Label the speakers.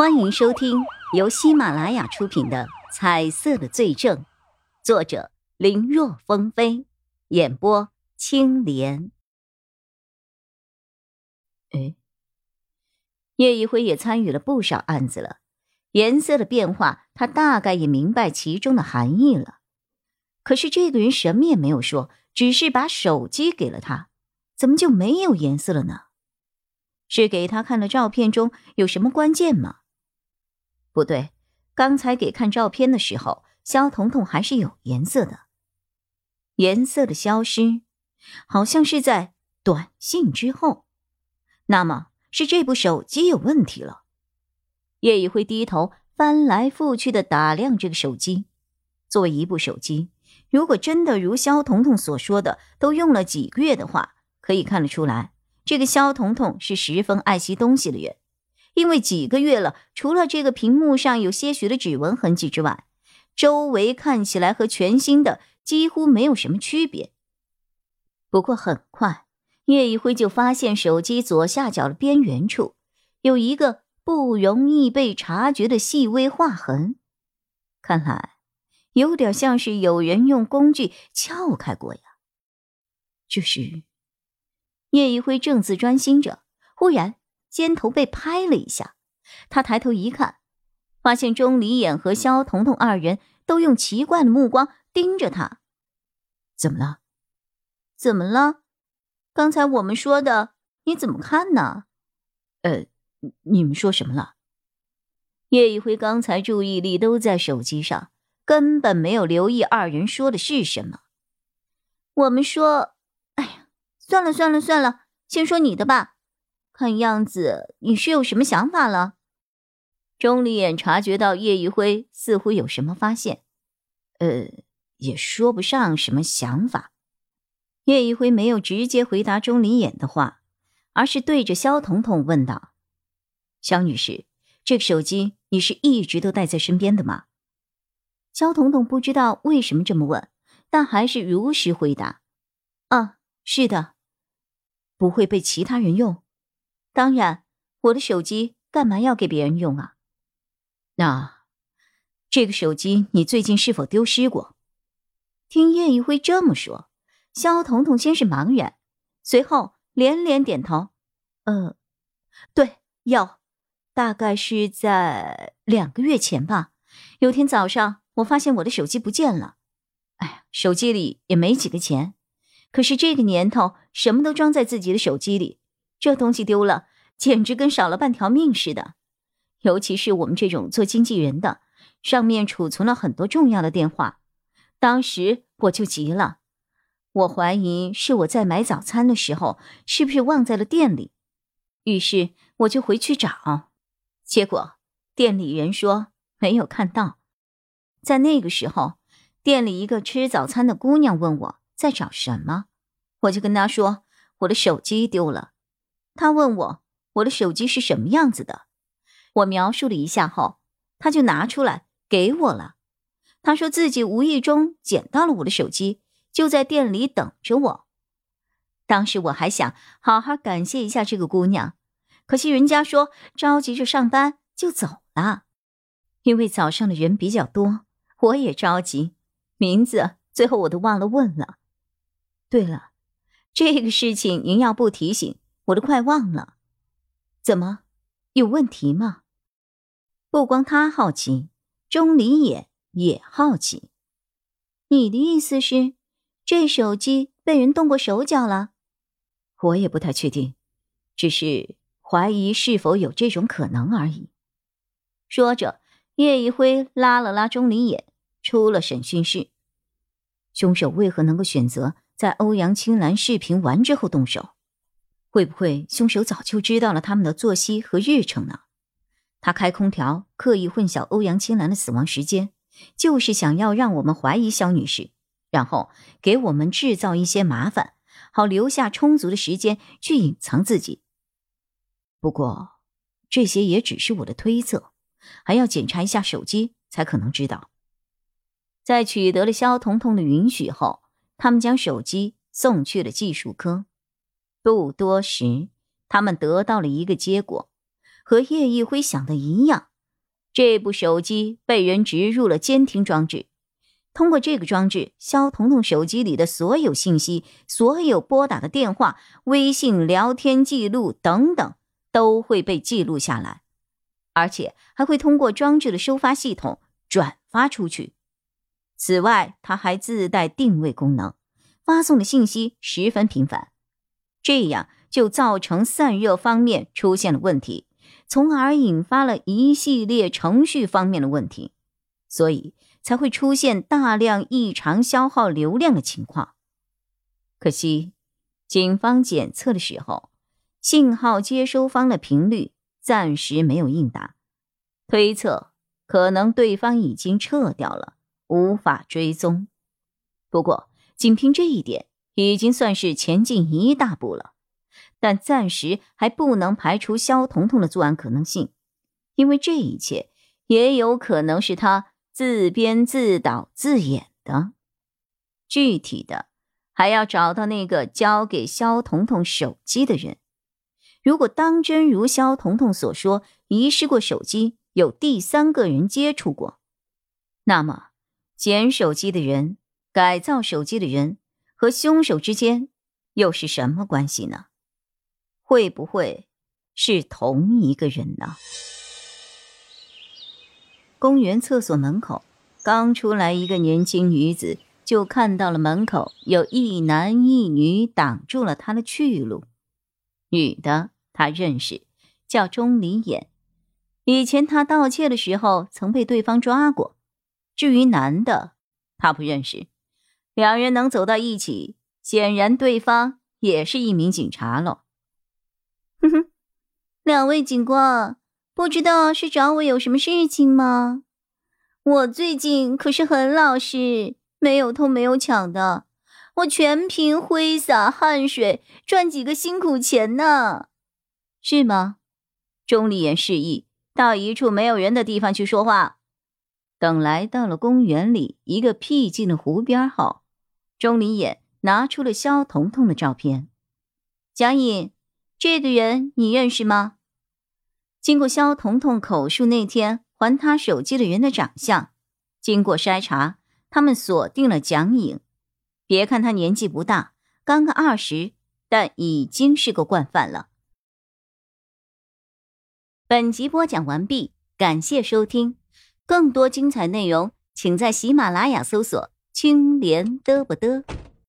Speaker 1: 欢迎收听由喜马拉雅出品的《彩色的罪证》，作者林若风飞，演播青莲。哎，叶一辉也参与了不少案子了，颜色的变化，他大概也明白其中的含义了。可是这个人什么也没有说，只是把手机给了他，怎么就没有颜色了呢？是给他看了照片中有什么关键吗？不对，刚才给看照片的时候，肖彤彤还是有颜色的。颜色的消失，好像是在短信之后。那么是这部手机有问题了。叶宇辉低头翻来覆去的打量这个手机。作为一部手机，如果真的如肖彤彤所说的都用了几个月的话，可以看得出来，这个肖彤彤是十分爱惜东西的人。因为几个月了，除了这个屏幕上有些许的指纹痕迹之外，周围看起来和全新的几乎没有什么区别。不过很快，叶一辉就发现手机左下角的边缘处有一个不容易被察觉的细微划痕，看来有点像是有人用工具撬开过呀。这时，叶一辉正自专心着，忽然。肩头被拍了一下，他抬头一看，发现钟离眼和肖彤彤二人都用奇怪的目光盯着他。怎么了？怎么了？刚才我们说的，你怎么看呢？呃，你们说什么了？叶一辉刚才注意力都在手机上，根本没有留意二人说的是什么。我们说，哎呀，算了算了算了，先说你的吧。看样子你是有什么想法了。钟离眼察觉到叶一辉似乎有什么发现，呃，也说不上什么想法。叶一辉没有直接回答钟离眼的话，而是对着肖彤彤问道：“肖女士，这个手机你是一直都带在身边的吗？”肖彤彤不知道为什么这么问，但还是如实回答：“啊，是的，不会被其他人用。”当然，我的手机干嘛要给别人用啊？那这个手机你最近是否丢失过？听叶一辉这么说，肖彤彤先是茫然，随后连连点头：“呃，对，有，大概是在两个月前吧。有天早上，我发现我的手机不见了。哎呀，手机里也没几个钱，可是这个年头，什么都装在自己的手机里。”这东西丢了，简直跟少了半条命似的。尤其是我们这种做经纪人的，上面储存了很多重要的电话。当时我就急了，我怀疑是我在买早餐的时候，是不是忘在了店里？于是我就回去找，结果店里人说没有看到。在那个时候，店里一个吃早餐的姑娘问我在找什么，我就跟她说我的手机丢了。他问我我的手机是什么样子的，我描述了一下后，他就拿出来给我了。他说自己无意中捡到了我的手机，就在店里等着我。当时我还想好好感谢一下这个姑娘，可惜人家说着急着上班就走了。因为早上的人比较多，我也着急，名字最后我都忘了问了。对了，这个事情您要不提醒。我都快忘了，怎么有问题吗？不光他好奇，钟离也也好奇。你的意思是，这手机被人动过手脚了？我也不太确定，只是怀疑是否有这种可能而已。说着，叶一辉拉了拉钟离也，出了审讯室。凶手为何能够选择在欧阳青兰视频完之后动手？会不会凶手早就知道了他们的作息和日程呢？他开空调，刻意混淆欧阳青兰的死亡时间，就是想要让我们怀疑肖女士，然后给我们制造一些麻烦，好留下充足的时间去隐藏自己。不过，这些也只是我的推测，还要检查一下手机才可能知道。在取得了肖彤彤的允许后，他们将手机送去了技术科。不多时，他们得到了一个结果，和叶一辉想的一样。这部手机被人植入了监听装置，通过这个装置，肖彤彤手机里的所有信息、所有拨打的电话、微信聊天记录等等，都会被记录下来，而且还会通过装置的收发系统转发出去。此外，它还自带定位功能，发送的信息十分频繁，这样就造成散热方面出现了问题。从而引发了一系列程序方面的问题，所以才会出现大量异常消耗流量的情况。可惜，警方检测的时候，信号接收方的频率暂时没有应答，推测可能对方已经撤掉了，无法追踪。不过，仅凭这一点，已经算是前进一大步了。但暂时还不能排除肖彤彤的作案可能性，因为这一切也有可能是他自编自导自演的。具体的还要找到那个交给肖彤彤手机的人。如果当真如肖彤彤所说，遗失过手机有第三个人接触过，那么捡手机的人、改造手机的人和凶手之间又是什么关系呢？会不会是同一个人呢？公园厕所门口刚出来一个年轻女子，就看到了门口有一男一女挡住了她的去路。女的她认识，叫钟离眼，以前她盗窃的时候曾被对方抓过。至于男的，她不认识。两人能走到一起，显然对方也是一名警察喽。哼哼，两位警官，不知道是找我有什么事情吗？我最近可是很老实，没有偷没有抢的，我全凭挥洒汗水赚几个辛苦钱呢，是吗？钟离言示意到一处没有人的地方去说话。等来到了公园里一个僻静的湖边后，钟离眼拿出了肖彤彤的照片，蒋颖。这个人你认识吗？经过肖彤彤口述那天还他手机的人的长相，经过筛查，他们锁定了蒋颖。别看他年纪不大，刚刚二十，但已经是个惯犯了。本集播讲完毕，感谢收听，更多精彩内容请在喜马拉雅搜索“青莲嘚不嘚”。